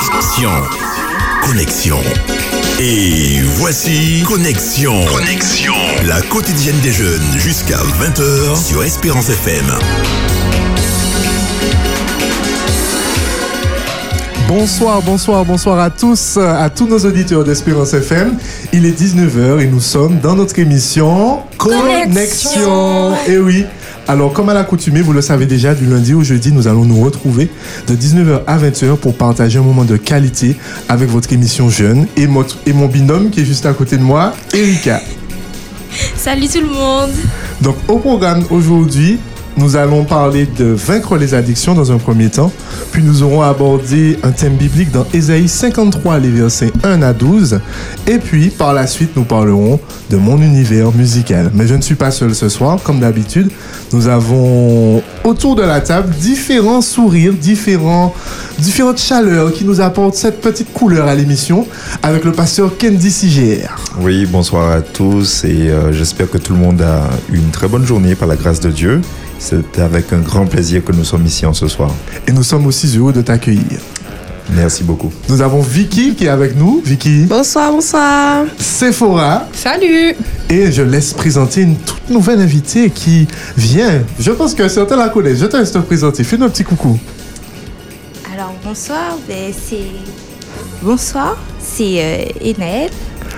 Connexion. Connexion. Et voici Connexion. Connexion. La quotidienne des jeunes jusqu'à 20h sur Espérance FM. Bonsoir, bonsoir, bonsoir à tous, à tous nos auditeurs d'Espérance FM. Il est 19h et nous sommes dans notre émission Connexion. Et oui. Alors, comme à l'accoutumée, vous le savez déjà, du lundi au jeudi, nous allons nous retrouver de 19h à 20h pour partager un moment de qualité avec votre émission Jeune et, mon- et mon binôme qui est juste à côté de moi, Erika. Salut tout le monde. Donc, au programme aujourd'hui, nous allons parler de vaincre les addictions dans un premier temps, puis nous aurons abordé un thème biblique dans Ésaïe 53, les versets 1 à 12, et puis par la suite, nous parlerons de mon univers musical. Mais je ne suis pas seul ce soir, comme d'habitude. Nous avons autour de la table différents sourires, différents, différentes chaleurs qui nous apportent cette petite couleur à l'émission avec le pasteur Kendi CGR. Oui, bonsoir à tous et euh, j'espère que tout le monde a une très bonne journée par la grâce de Dieu. C'est avec un grand plaisir que nous sommes ici en ce soir. Et nous sommes aussi heureux de t'accueillir. Merci beaucoup. Nous avons Vicky qui est avec nous. Vicky, Bonsoir, bonsoir. Sephora. Salut. Et je laisse présenter une toute nouvelle invitée qui vient. Je pense que certains la connaissent. Je te laisse te présenter. Fais-nous un petit coucou. Alors bonsoir, ben, c'est bonsoir, c'est euh, Enel,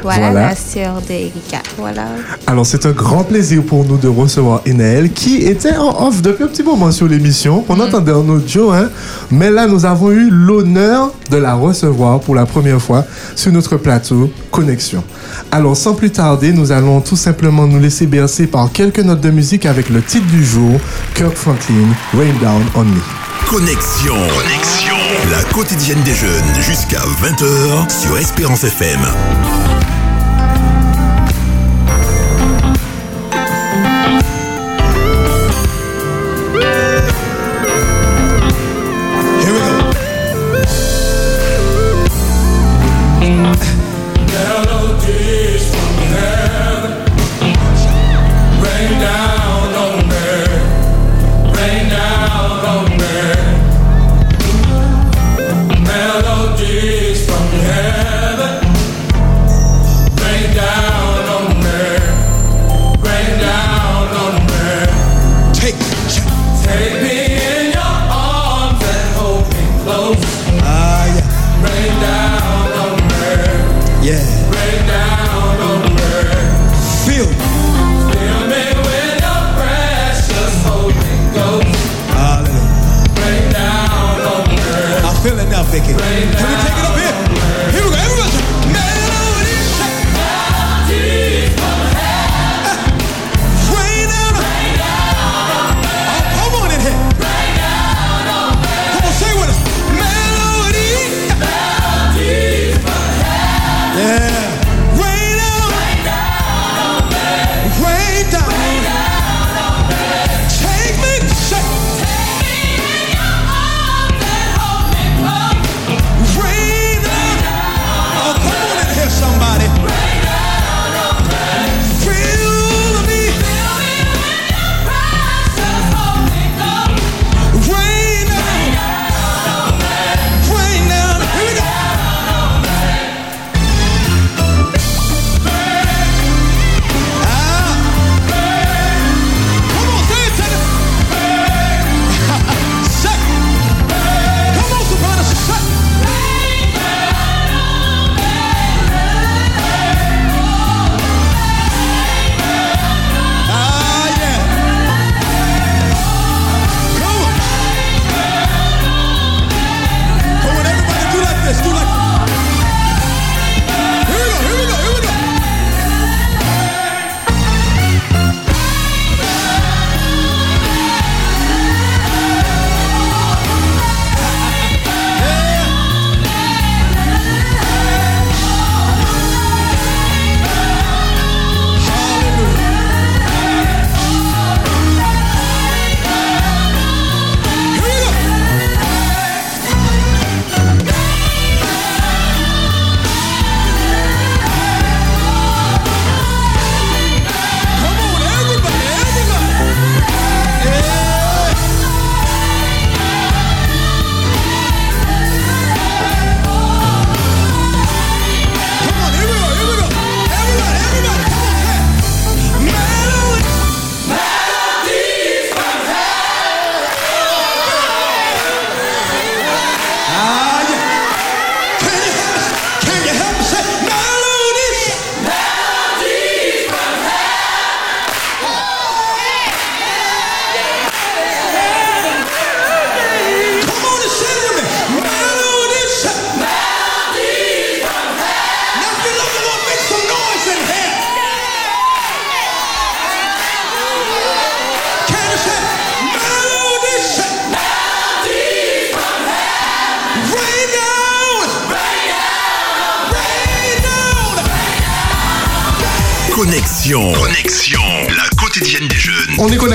voilà, Voilà. la sœur d'Erika, voilà. Alors, c'est un grand plaisir pour nous de recevoir Enaël qui était en off depuis un petit moment sur l'émission. On entendait en audio, hein. Mais là, nous avons eu l'honneur de la recevoir pour la première fois sur notre plateau Connexion. Alors, sans plus tarder, nous allons tout simplement nous laisser bercer par quelques notes de musique avec le titre du jour, Kirk Franklin, Rain Down on Me. Connexion. Connexion. La quotidienne des jeunes jusqu'à 20h sur Espérance FM.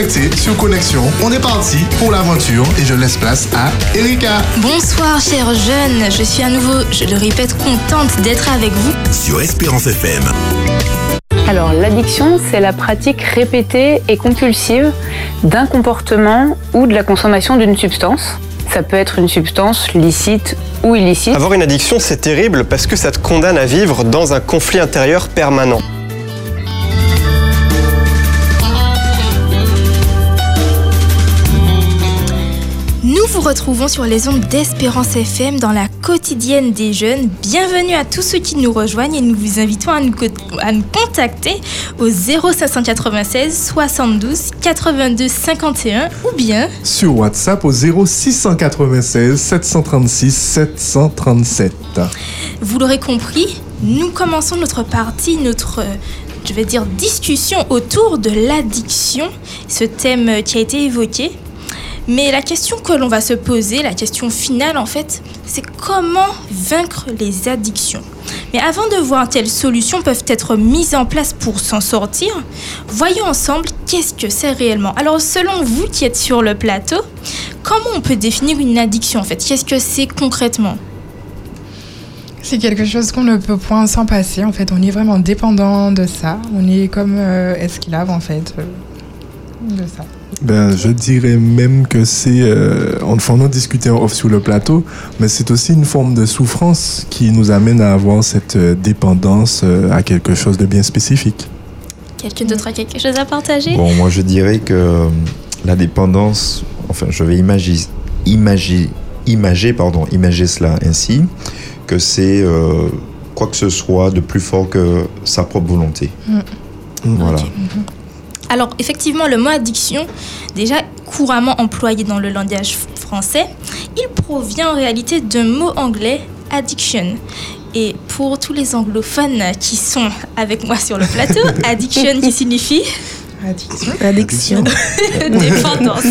Sur Connexion. On est parti pour l'aventure et je laisse place à Erika. Bonsoir, chers jeunes. Je suis à nouveau, je le répète, contente d'être avec vous. Sur Espérance FM. Alors, l'addiction, c'est la pratique répétée et compulsive d'un comportement ou de la consommation d'une substance. Ça peut être une substance licite ou illicite. Avoir une addiction, c'est terrible parce que ça te condamne à vivre dans un conflit intérieur permanent. Nous vous retrouvons sur les ondes d'Espérance FM dans la quotidienne des jeunes. Bienvenue à tous ceux qui nous rejoignent et nous vous invitons à nous, à nous contacter au 0596 72 82 51 ou bien Sur WhatsApp au 0696 736 737. Vous l'aurez compris, nous commençons notre partie, notre, je vais dire, discussion autour de l'addiction, ce thème qui a été évoqué. Mais la question que l'on va se poser, la question finale en fait, c'est comment vaincre les addictions. Mais avant de voir quelles solutions peuvent être mises en place pour s'en sortir, voyons ensemble qu'est-ce que c'est réellement. Alors selon vous qui êtes sur le plateau, comment on peut définir une addiction en fait? Qu'est-ce que c'est concrètement? C'est quelque chose qu'on ne peut point s'en passer. En fait, on est vraiment dépendant de ça. On est comme euh, esclave, en fait, euh, de ça. Ben, je dirais même que c'est, euh, on en a discuté en off sur le plateau, mais c'est aussi une forme de souffrance qui nous amène à avoir cette euh, dépendance euh, à quelque chose de bien spécifique. Quelqu'un d'autre a quelque chose à partager? Bon, moi je dirais que euh, la dépendance, enfin je vais imaginer, imager, pardon, imager cela ainsi, que c'est euh, quoi que ce soit de plus fort que sa propre volonté. Voilà. Ok. Alors effectivement, le mot addiction, déjà couramment employé dans le langage français, il provient en réalité d'un mot anglais, addiction. Et pour tous les anglophones qui sont avec moi sur le plateau, addiction qui signifie Addiction. Addiction. dépendance.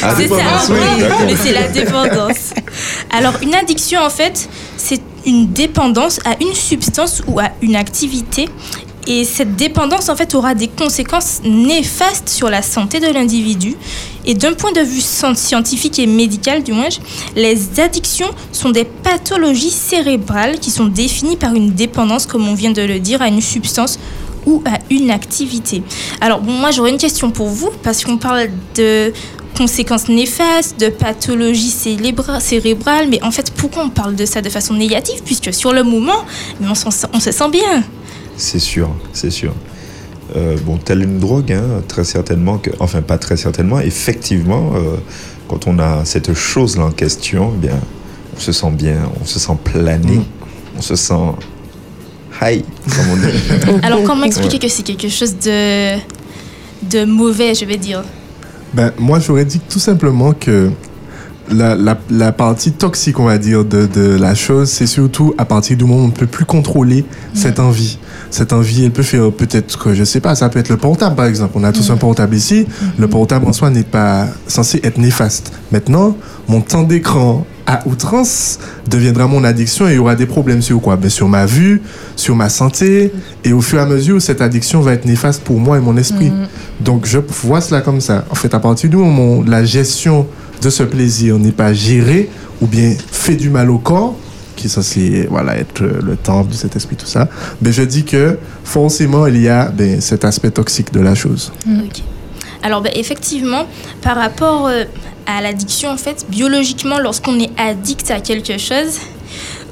Ah, C'est ça, oui, mais c'est la dépendance. Alors, une addiction, en fait, c'est une dépendance à une substance ou à une activité. Et cette dépendance, en fait, aura des conséquences néfastes sur la santé de l'individu. Et d'un point de vue scien- scientifique et médical, du moins, les addictions sont des pathologies cérébrales qui sont définies par une dépendance, comme on vient de le dire, à une substance ou à une activité. Alors, moi, j'aurais une question pour vous, parce qu'on parle de conséquences néfastes, de pathologies cérébrales, mais en fait, pourquoi on parle de ça de façon négative? Puisque sur le moment, on se sent bien. C'est sûr, c'est sûr. Euh, bon, telle une drogue, hein, très certainement, que, enfin pas très certainement, effectivement, euh, quand on a cette chose-là en question, eh bien, on se sent bien, on se sent plané, on se sent high, comme on dit. Alors, comment expliquer que c'est quelque chose de, de mauvais, je vais dire? Ben, moi, j'aurais dit tout simplement que la, la, la partie toxique, on va dire, de, de la chose, c'est surtout à partir du moment où on ne peut plus contrôler cette envie. Cette envie, elle peut faire peut-être que, je sais pas, ça peut être le portable, par exemple. On a tous un portable ici. Le portable en soi n'est pas censé être néfaste. Maintenant, mon temps d'écran à outrance deviendra mon addiction et il y aura des problèmes sur quoi? Ben, Sur ma vue, sur ma santé, et au fur et à mesure, cette addiction va être néfaste pour moi et mon esprit. Donc je vois cela comme ça. En fait, à partir du moment où la gestion de ce plaisir n'est pas gérée ou bien fait du mal au corps, qui est censé voilà, être euh, le temple de cet esprit, tout ça, ben, je dis que forcément, il y a ben, cet aspect toxique de la chose. Ok. Alors, ben, effectivement, par rapport euh, à l'addiction, en fait, biologiquement, lorsqu'on est addict à quelque chose,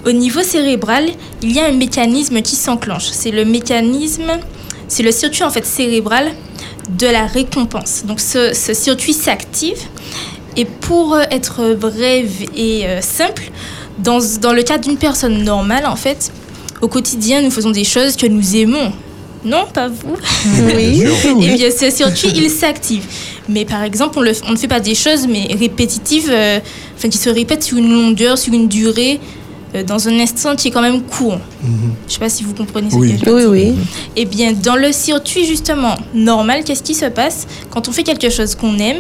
au niveau cérébral, il y a un mécanisme qui s'enclenche. C'est le mécanisme, c'est le circuit en fait cérébral de la récompense. Donc, ce, ce circuit s'active. Et pour euh, être brève et euh, simple, dans, dans le cas d'une personne normale, en fait, au quotidien, nous faisons des choses que nous aimons. Non, pas vous? Oui. Et bien, ce circuit, il s'active. Mais par exemple, on, le- on ne fait pas des choses mais répétitives, euh, enfin, qui se répètent sur une longueur, sur une durée, euh, dans un instant qui est quand même court. Je ne sais pas si vous comprenez ce Oui. que je veux Oui, dire. oui. Eh bien, dans le circuit justement normal, qu'est-ce qui se passe? Quand on fait quelque chose qu'on aime,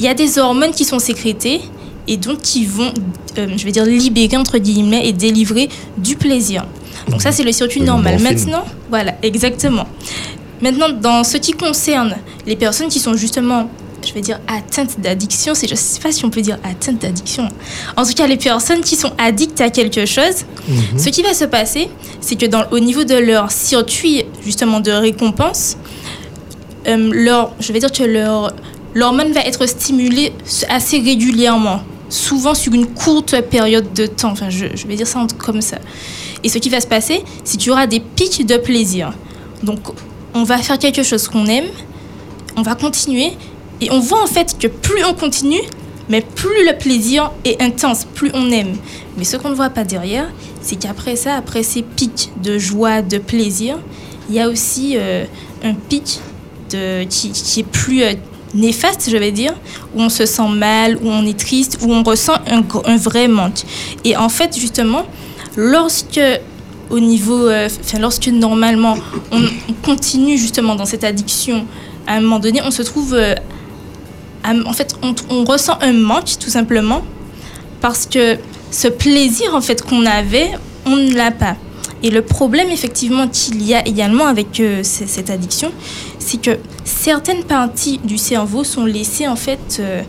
il y a des hormones qui sont sécrétées et donc qui vont, euh, je vais dire, libérer entre guillemets et délivrer du plaisir. Donc ça, c'est le circuit normal. Maintenant, voilà, exactement. Maintenant, dans ce qui concerne les personnes qui sont justement, je vais dire, atteintes d'addiction, c'est, je ne sais pas si on peut dire atteintes d'addiction. En tout cas, les personnes qui sont addictes à quelque chose, ce qui va se passer, c'est que dans, au niveau de leur circuit justement de récompense, euh, leur, je vais dire que leur l'hormone va être stimulée assez régulièrement, souvent sur une courte période de temps. Enfin, je, vais dire ça comme ça. Et ce qui va se passer, c'est qu'il y aura des pics de plaisir. Donc, on va faire quelque chose qu'on aime, on va continuer, et on voit en fait que plus on continue, mais plus le plaisir est intense, plus on aime. Mais ce qu'on ne voit pas derrière, c'est qu'après ça, après ces pics de joie, de plaisir, il y a aussi euh, un pic de, qui, qui est plus euh, néfaste, je vais dire, où on se sent mal, où on est triste, où on ressent un, vrai manque. Et en fait, justement, lorsque au niveau, euh, enfin, lorsque normalement on, on continue justement dans cette addiction, à un moment donné, on se trouve, euh, en fait, on, ressent un manque tout simplement parce que ce plaisir en fait qu'on avait, on ne l'a pas. Et le problème effectivement qu'il y a également avec euh, cette addiction, c'est que certaines parties du cerveau sont laissées en fait euh,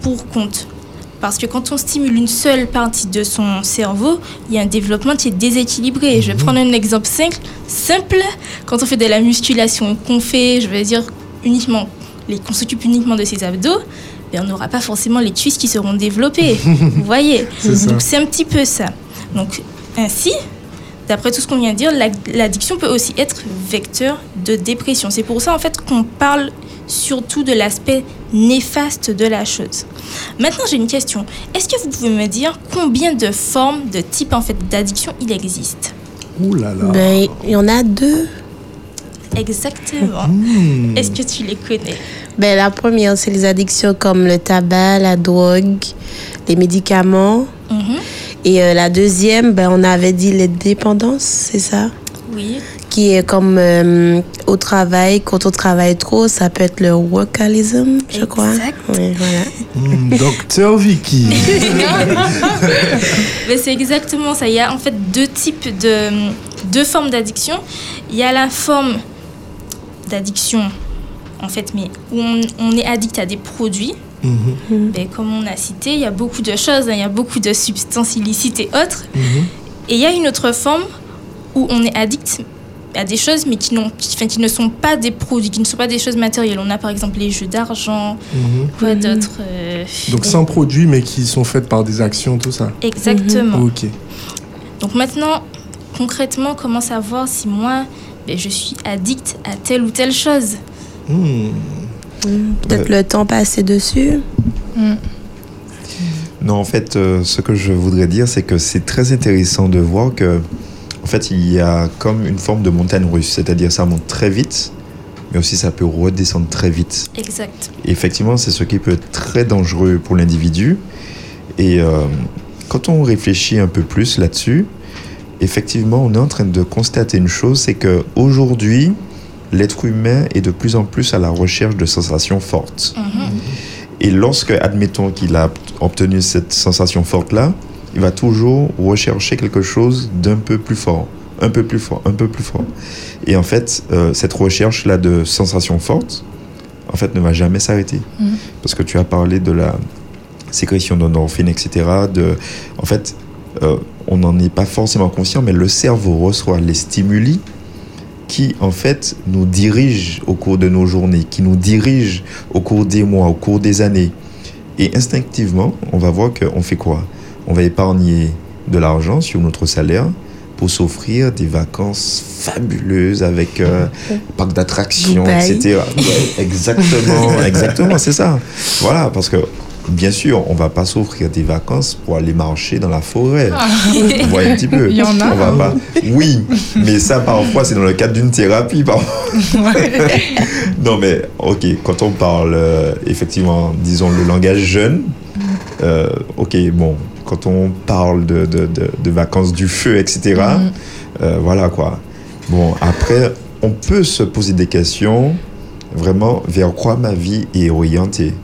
pour compte. Parce que quand on stimule une seule partie de son cerveau, il y a un développement qui est déséquilibré. Je vais prendre un exemple simple. simple. Quand on fait de la musculation qu'on fait, je vais dire, uniquement, qu'on s'occupe uniquement de ses abdos, ben, on n'aura pas forcément les cuisses qui seront développées. Vous voyez? Donc c'est un petit peu ça. Donc ainsi, d'après tout ce qu'on vient de dire, la- l'addiction peut aussi être vecteur de dépression. C'est pour ça en fait qu'on parle surtout de l'aspect néfaste de la chose. Maintenant, j'ai une question. Est-ce que vous pouvez me dire combien de formes, de types en fait d'addiction il existe? Ouh là là. Ben, il y en a deux. Exactement. Hmm. Est-ce que tu les connais? Ben, la première, c'est les addictions comme le tabac, la drogue, les médicaments. Mhm. Et euh, la deuxième, ben, on avait dit les dépendances, c'est ça? Oui. Qui est comme euh, au travail, quand on travaille trop, ça peut être le workalism, je crois. Exact. Oui, voilà. Hmm, Docteur Vicky. Mais c'est exactement ça. Il y a en fait deux types de deux formes d'addiction. Il y a la forme d'addiction en fait, mais où on, on est addict à des produits. Ben, comme on a cité, il y a beaucoup de choses, hein. il y a beaucoup de substances illicites et autres. mhm. Et il y a une autre forme où on est addict à des choses, mais qui, n'ont- qui, enfin, qui ne sont pas des produits, qui ne sont pas des choses matérielles. On a par exemple les jeux d'argent, Mhm. quoi d'autre euh, Donc sans produits, mais qui sont faites par des actions, tout ça. Exactement. Ok. Donc maintenant, concrètement, comment savoir si moi, ben, je suis addict à telle ou telle chose? Peut-être le temps passé dessus. Non, en fait, euh, ce que je voudrais dire, c'est que c'est très intéressant de voir que, en fait, il y a comme une forme de montagne russe, c'est-à-dire ça monte très vite, mais aussi ça peut redescendre très vite. Exact. Et effectivement, c'est ce qui peut être très dangereux pour l'individu. Et euh, quand on réfléchit un peu plus là-dessus, effectivement, on est en train de constater une chose, c'est que aujourd'hui, l'être humain est de plus en plus à la recherche de sensations fortes. Et lorsque, admettons qu'il a obtenu cette sensation forte-là, il va toujours rechercher quelque chose d'un peu plus fort, un peu plus fort, un peu plus fort. Et en fait, euh, cette recherche-là de sensations fortes, en fait, ne va jamais s'arrêter. Mhm. Parce que tu as parlé de la sécrétion d'endorphines, etc. De, en fait, euh, on n'en est pas forcément conscient, mais le cerveau reçoit les stimuli qui, en fait, nous dirigent au cours de nos journées, qui nous dirigent au cours des mois, au cours des années. Et instinctivement, on va voir qu'on fait quoi? On va épargner de l'argent sur notre salaire pour s'offrir des vacances fabuleuses avec euh, parc d'attractions, etc. Ouais, exactement, exactement, c'est ça. Voilà, parce que bien sûr, on va pas s'offrir des vacances pour aller marcher dans la forêt. Vous voyez un petit peu. Il y en a. On va pas. Oui, mais ça parfois c'est dans le cadre d'une thérapie. non mais ok, quand on parle euh, effectivement, disons le langage jeune, euh, ok bon, quand on parle de, de, de, de vacances du feu, etc. euh, voilà quoi. Bon après, on peut se poser des questions vraiment vers quoi ma vie est orientée.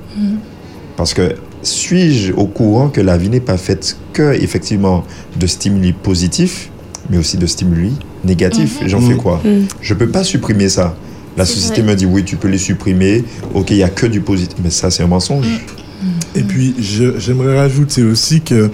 Parce que suis-je au courant que la vie n'est pas faite que effectivement de stimuli positifs, mais aussi de stimuli négatifs? J'en fais quoi? Mhm. Je peux pas supprimer ça. La société vrai. me dit oui, tu peux les supprimer. Ok, il n'y a que du positif. Mais ça, c'est un mensonge. Et puis, je- j'aimerais rajouter aussi que,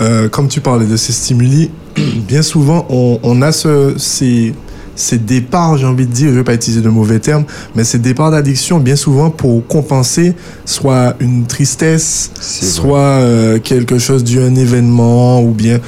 euh, comme tu parlais de ces stimuli, bien souvent, on, on a ce, ces, ces départs, j'ai envie de dire, je ne vais pas utiliser de mauvais termes, mais ces départs d'addiction, bien souvent, pour compenser soit une tristesse, soit euh, quelque chose dû à un événement, ou bien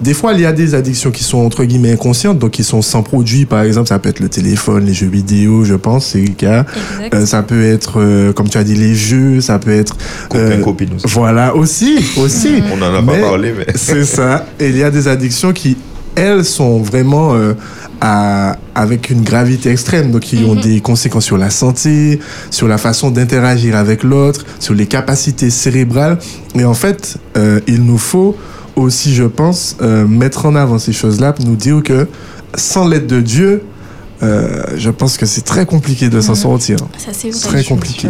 des fois, il y a des addictions qui sont entre guillemets inconscientes, donc qui sont sans produit. Par exemple, ça peut être le téléphone, les jeux vidéo, je pense, c'est le cas. Euh, ça peut être, euh, comme tu as dit, les jeux. Ça peut être. Copain, euh, copine aussi. Voilà, aussi, aussi. On n'en a pas Mais parlé, mais. C'est ça. Et il y a des addictions qui, elles, sont vraiment euh, à- avec une gravité extrême, donc qui ont Mhm. des conséquences sur la santé, sur la façon d'interagir avec l'autre, sur les capacités cérébrales. Et en fait, euh, il nous faut aussi, je pense, euh, mettre en avant ces choses-là, nous dire que sans l'aide de Dieu, je pense que c'est très compliqué de s'en sortir. Ça, c'est vrai. Très compliqué.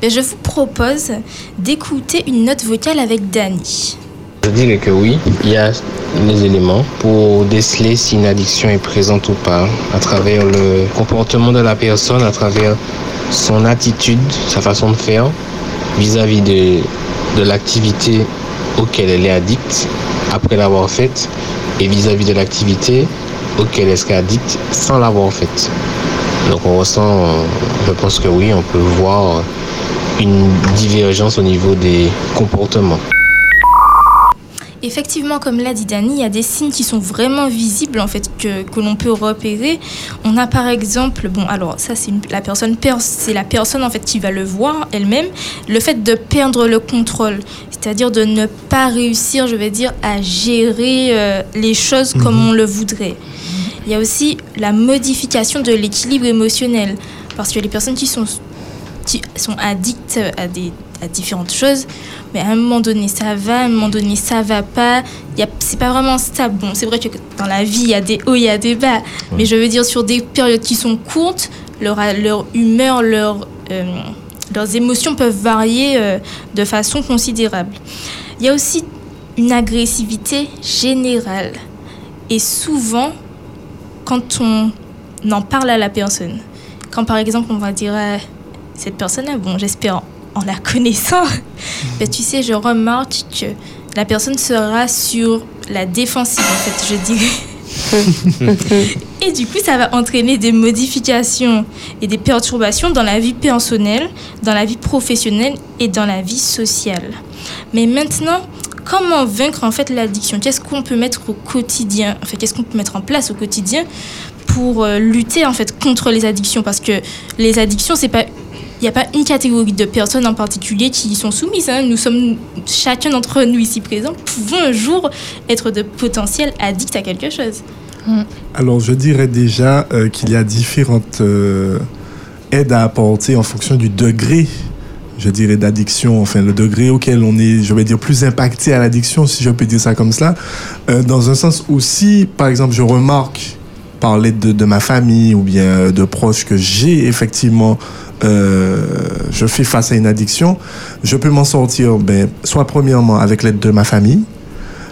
Ben, je vous propose d'écouter une note vocale avec Dani. Je dirais que oui, il y a les éléments pour déceler si une addiction est présente ou pas, à travers le comportement de la personne, à travers son attitude, sa façon de faire vis-à-vis de, de l'activité auquel elle est addicte après l'avoir faite et vis-à-vis de l'activité auquel elle serait addicte sans l'avoir faite. Donc on ressent, je pense que oui, on peut voir une divergence au niveau des comportements. Effectivement, comme l'a dit Dani, il y a des signes qui sont vraiment visibles en fait que, que l'on peut repérer. On a par exemple, bon alors ça c'est la personne per- c'est la personne en fait qui va le voir elle-même, le fait de perdre le contrôle, c'est-à-dire de ne pas réussir, je vais dire, à gérer euh, les choses comme on le voudrait. Il y a aussi la modification de l'équilibre émotionnel parce que les personnes qui sont qui sont addicts à, des, à différentes choses, mais à un moment donné ça va, à un moment donné ça va pas. C'est pas vraiment stable. Bon, c'est vrai que dans la vie il y a des hauts, il y a des bas, mais je veux dire sur des périodes qui sont courtes, leur, leur humeur, leur, euh, leurs émotions peuvent varier euh, de façon considérable. Il y a aussi une agressivité générale. Et souvent, quand on en parle à la personne, quand par exemple on va dire à cette personne-là, bon j'espère en- la connaissant, ben, tu sais, je remarque que la personne sera sur la défensive en fait, je dirais. Et du coup, ça va entraîner des modifications et des perturbations dans la vie personnelle, dans la vie professionnelle et dans la vie sociale. Mais maintenant, comment vaincre en fait l'addiction? Qu'est-ce qu'on peut mettre au quotidien? En fait, qu'est-ce qu'on peut mettre en place au quotidien pour euh, lutter en fait contre les addictions? Parce que les addictions, c'est pas il n'y a pas une catégorie de personnes en particulier qui y sont soumises. hein. Nous sommes, chacun d'entre nous ici présents, pouvons un jour être de potentiels addicts à quelque chose. Alors, je dirais déjà euh, qu'il y a différentes euh, aides à apporter en fonction du degré, je dirais, d'addiction, enfin, le degré auquel on est, je vais dire, plus impacté à l'addiction, si je peux dire ça comme cela. Euh, dans un sens aussi, par exemple, je remarque par l'aide de, de ma famille ou bien euh, de proches que j'ai effectivement, euh, je fais face à une addiction, je peux m'en sortir, ben, soit premièrement avec l'aide de ma famille,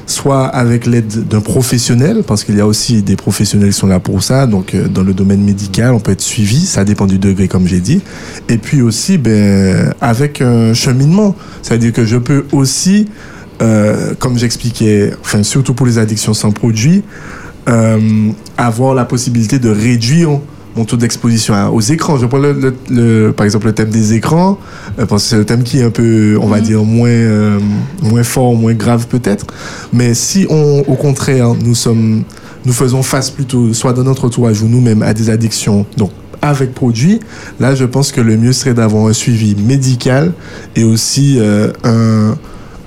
soit avec l'aide d'un professionnel, parce qu'il y a aussi des professionnels qui sont là pour ça. Donc, euh, dans le domaine médical, on peut être suivi, ça dépend du degré, comme j'ai dit. Et puis aussi, ben, avec un cheminement. C'est-à-dire que je peux aussi, euh, comme j'expliquais, enfin, surtout pour les addictions sans produit, euh, avoir la possibilité de réduire mon taux d'exposition aux écrans. Je prends le, le- le- par exemple le thème des écrans, euh, parce que c'est le thème qui est un peu, on va dire, moins, euh, moins fort, moins grave peut-être. Mais si on, au contraire, nous sommes, nous faisons face plutôt, soit dans notre entourage ou nous-mêmes, à des addictions, donc avec produits, là, je pense que le mieux serait d'avoir un suivi médical et aussi euh, un,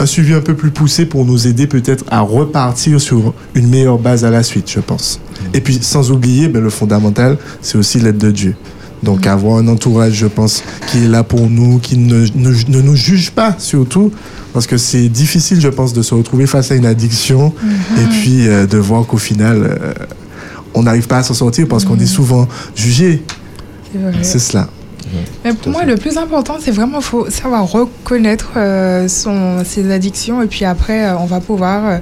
un suivi un peu plus poussé pour nous aider peut-être à repartir sur une meilleure base à la suite, je pense. Et puis, sans oublier, ben, le fondamental, c'est aussi l'aide de Dieu. Donc, avoir un entourage, je pense, qui est là pour nous, qui ne, ne, ne nous juge pas, surtout, parce que c'est difficile, je pense, de se retrouver face à une addiction et puis euh, de voir qu'au final, euh, on n'arrive pas à s'en sortir parce qu'on est souvent jugé. C'est cela. Mais pour moi, le plus important, c'est vraiment faut savoir reconnaître euh, son, ses addictions et puis après, euh, on va pouvoir euh,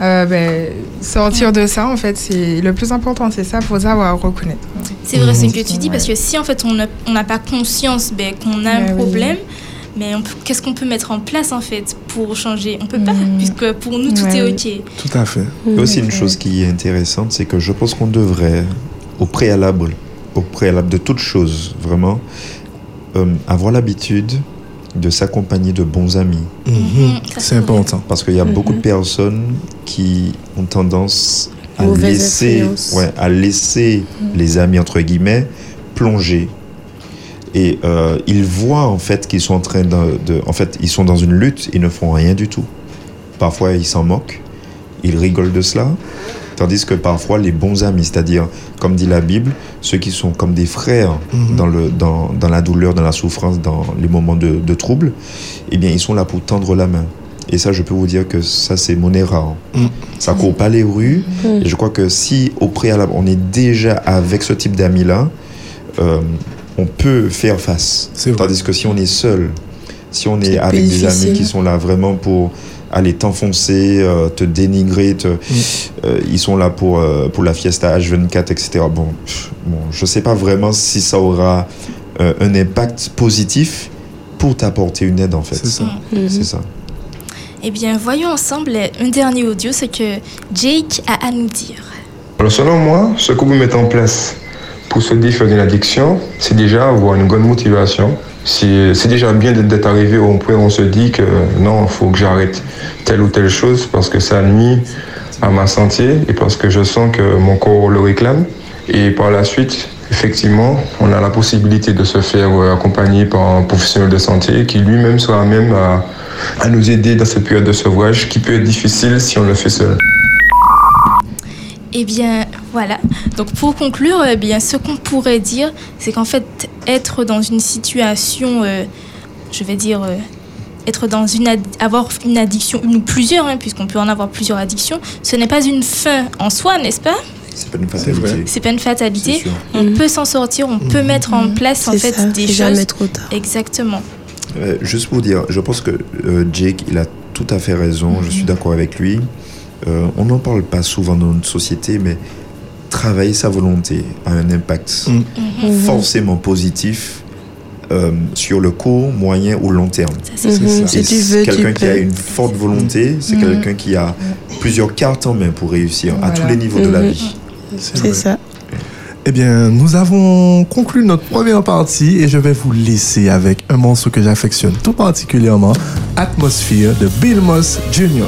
euh, ben, sortir de ça. En fait, c'est le plus important, c'est ça, faut savoir reconnaître. C'est vrai ce que tu dis, parce que si en fait on n'a on n'a pas conscience ben, qu'on a un oui. problème, mais qu'est-ce qu'on peut mettre en place en fait pour changer? On peut pas, puisque pour nous tout Ouais, est ok. Tout à fait. Il y a aussi une chose qui est intéressante, c'est que je pense qu'on devrait, au préalable, au préalable de toute chose, vraiment, euh, avoir l'habitude de s'accompagner de bons amis. Mhm. C'est important. Parce qu'il y a beaucoup de personnes qui ont tendance à Mauvaise laisser, ouais, à laisser les amis, entre guillemets, plonger. Et euh, ils voient en fait qu'ils sont en train de, de- En fait, ils sont dans une lutte, ils ne font rien du tout. Parfois, ils s'en moquent, ils rigolent de cela. Tandis que parfois, les bons amis, c'est-à-dire, comme dit la Bible, ceux qui sont comme des frères Mhm. dans, le, dans, dans la douleur, dans la souffrance, dans les moments de, de trouble, eh bien, ils sont là pour tendre la main. Et ça, je peux vous dire que ça, c'est monnaie rare. Mm. Ça court pas les rues. Et je crois que si, au préalable, on est déjà avec ce type d'amis-là, euh, on peut faire face. Tandis que si on est seul, si on est avec des amis qui sont là vraiment pour aller t'enfoncer, euh, te dénigrer, te, euh, ils sont là pour, euh, pour la fiesta H24, etc. Bon, pff, bon, je sais pas vraiment si ça aura euh, un impact positif pour t'apporter une aide, en fait. C'est ça. C'est ça. Eh bien, voyons ensemble un dernier audio, ce que Jake a à nous dire. Alors, selon moi, ce que vous mettez en place pour se défaire d'une addiction, c'est déjà avoir une bonne motivation. C'est déjà bien d'être- arrivé au point où on se dit que non, il faut que j'arrête telle ou telle chose parce que ça nuit à ma santé et parce que je sens que mon corps le réclame. Et par la suite, effectivement, on a la possibilité de se faire euh, accompagner par un professionnel de santé qui lui-même sera même à, à nous aider dans cette période de sevrage qui peut être difficile si on le fait seul. Eh bien, voilà. Donc, pour conclure, eh bien, ce qu'on pourrait dire, c'est qu'en fait, être dans une situation, euh, je vais dire, euh, être dans une avoir une addiction, une ou plusieurs, hein, puisqu'on peut en avoir plusieurs addictions, ce n'est pas une fin en soi, n'est-ce pas? C'est pas une fatalité. C'est pas une fatalité. On peut s'en sortir, on peut mettre en place en fait ça, des c'est choses. jamais trop tard. Exactement. Euh, juste pour dire, je pense que euh, Jake, il a tout à fait raison, je suis d'accord avec lui. Euh, on n'en parle pas souvent dans notre société, mais travailler sa volonté a un impact Mhm. forcément positif euh, sur le court, moyen ou long terme. c'est Mhm. ça. Si quelqu'un qui a une forte volonté, c'est Mhm. quelqu'un qui a plusieurs cartes en main pour réussir à tous les niveaux de la vie. C'est ça. Eh bien, nous avons conclu notre première partie et je vais vous laisser avec un morceau que j'affectionne tout particulièrement, Atmosphere de Bill Moss Jr.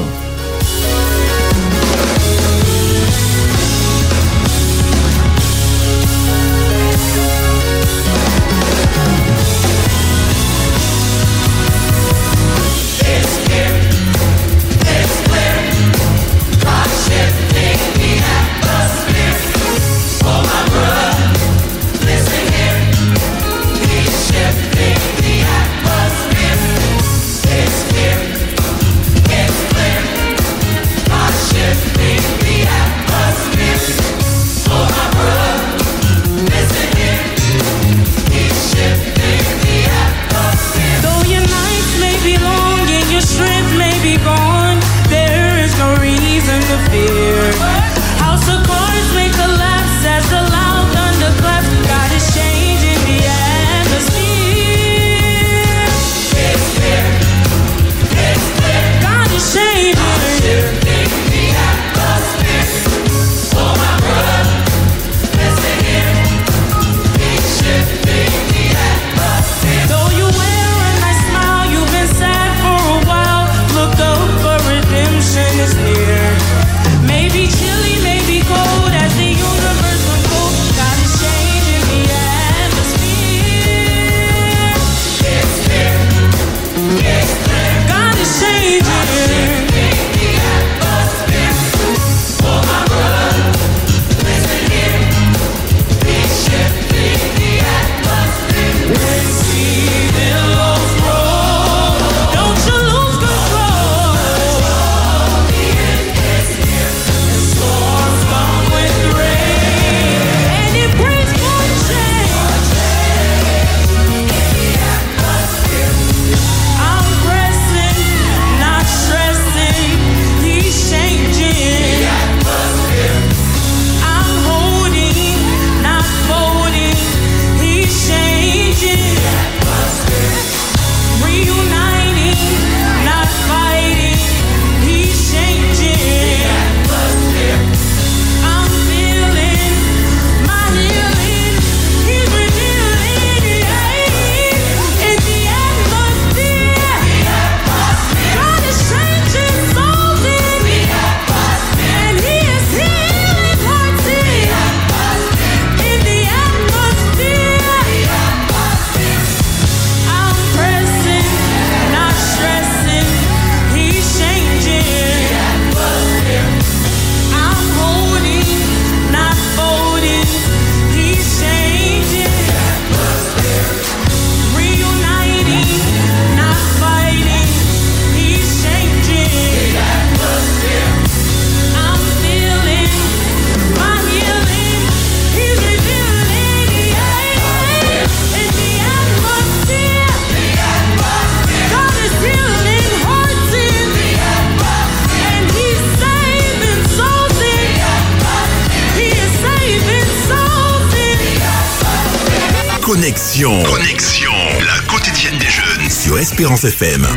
Espérance FM.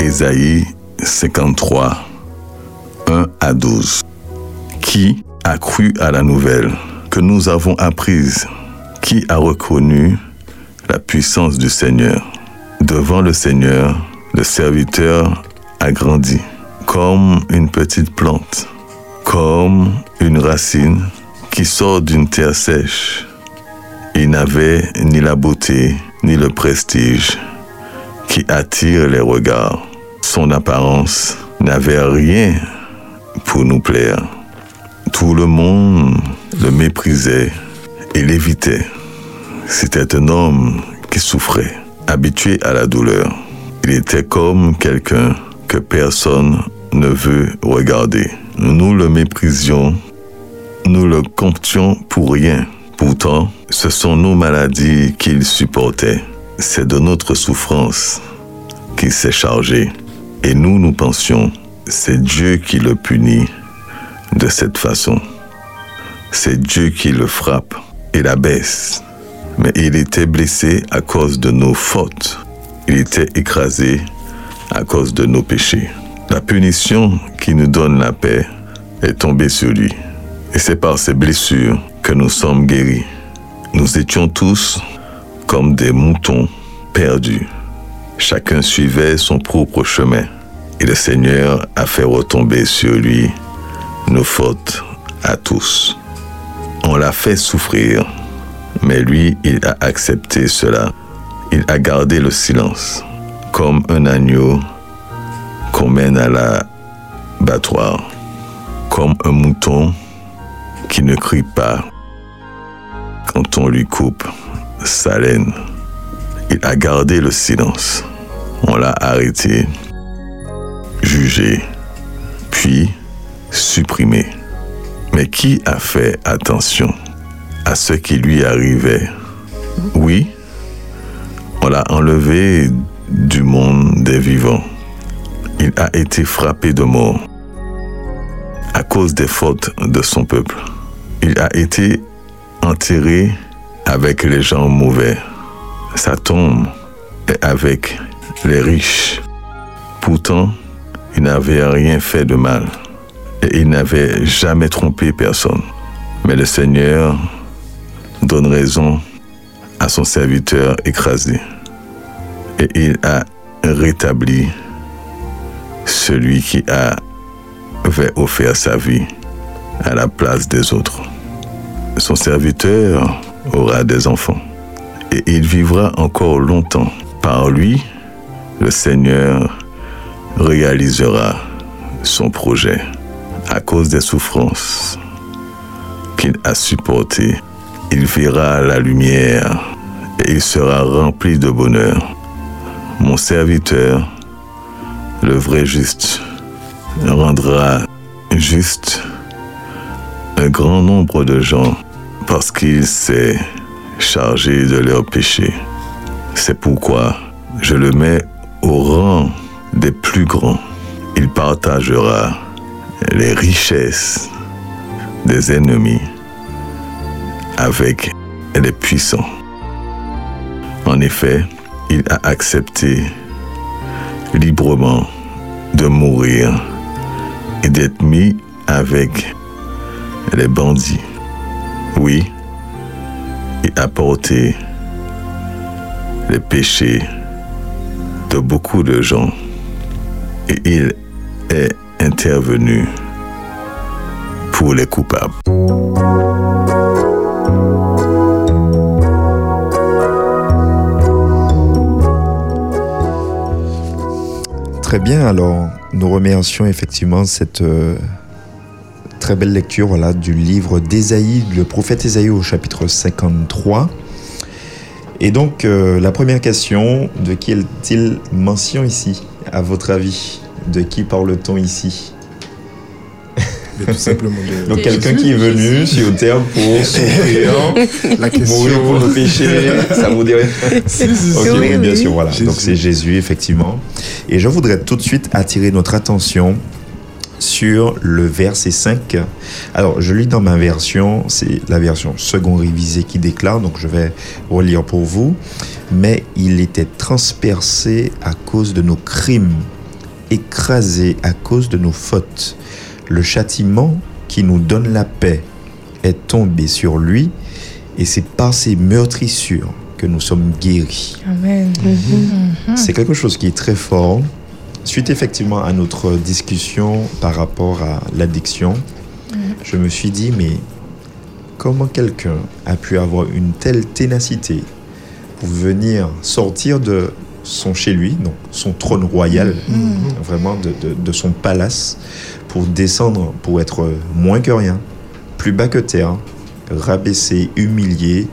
Ésaïe 53, 1 à 12. Qui a cru à la nouvelle que nous avons apprise? Qui a reconnu la puissance du Seigneur? Devant le Seigneur, le serviteur a grandi comme une petite plante, comme une racine qui sort d'une terre sèche. Il n'avait ni la beauté ni le prestige qui attire les regards. Son apparence n'avait rien pour nous plaire. Tout le monde le méprisait et l'évitait. C'était un homme qui souffrait, habitué à la douleur. Il était comme quelqu'un que personne ne veut regarder. Nous le méprisions, nous le comptions pour rien. Pourtant, ce sont nos maladies qu'il supportait. C'est de notre souffrance qu'il s'est chargé. Et nous, nous pensions, c'est Dieu qui le punit de cette façon. C'est Dieu qui le frappe et l'abaisse. Mais il était blessé à cause de nos fautes. Il était écrasé à cause de nos péchés. La punition qui nous donne la paix est tombée sur lui. Et c'est par ses blessures que nous sommes guéris. Nous étions tous comme des moutons perdus. Chacun suivait son propre chemin. Et le Seigneur a fait retomber sur lui nos fautes à tous. On l'a fait souffrir, mais lui, il a accepté cela. Il a gardé le silence, comme un agneau qu'on mène à l'abattoir, comme un mouton qui ne crie pas quand on lui coupe sa laine. Il a gardé le silence. On l'a arrêté, jugé, puis supprimé. Mais qui a fait attention à ce qui lui arrivait? Oui, on l'a enlevé du monde des vivants. Il a été frappé de mort à cause des fautes de son peuple. Il a été enterré avec les gens mauvais. Sa tombe est avec les riches. Pourtant, il n'avait rien fait de mal et il n'avait jamais trompé personne. Mais le Seigneur donne raison à son serviteur écrasé et il a rétabli celui qui avait offert sa vie à la place des autres. Son serviteur aura des enfants et il vivra encore longtemps. Par lui, le Seigneur réalisera son projet à cause des souffrances qu'il a supportées. Il verra la lumière et il sera rempli de bonheur. Mon serviteur, le vrai juste, rendra juste un grand nombre de gens parce qu'il s'est chargé de leurs péchés. C'est pourquoi je le mets au rang des plus grands. Il partagera les richesses des ennemis avec les puissants. En effet, il a accepté librement de mourir et d'être mis avec les bandits. Oui, il a porté les péchés de beaucoup de gens et il est intervenu pour les coupables. Très bien, alors nous remercions effectivement cette euh, très belle lecture voilà, du livre d'Ésaïe, le prophète Ésaïe au chapitre 53. Et donc, euh, la première question, de qui est-il mention ici, à votre avis? De qui parle-t-on ici? Tout simplement de- Donc quelqu'un qui est venu sur terre pour souffrir, La question- mourir pour nos péchés, ça vous dirait Si, oui, bien oui. sûr, voilà. Jésus. Donc c'est Jésus, effectivement. Et je voudrais tout de suite attirer notre attention sur le verset 5. Alors, je lis dans ma version, c'est la version second révisée qui déclare, donc je vais relire pour vous. Mais il était transpercé à cause de nos crimes, écrasé à cause de nos fautes. Le châtiment qui nous donne la paix est tombé sur lui, et c'est par ses meurtrissures que nous sommes guéris. Amen. Mhm. C'est quelque chose qui est très fort. Suite effectivement à notre discussion par rapport à l'addiction, je me suis dit, mais comment quelqu'un a pu avoir une telle ténacité pour venir sortir de son chez lui, donc son trône royal, vraiment de, de- de son palace, pour descendre, pour être moins que rien, plus bas que terre, rabaissé, humilié,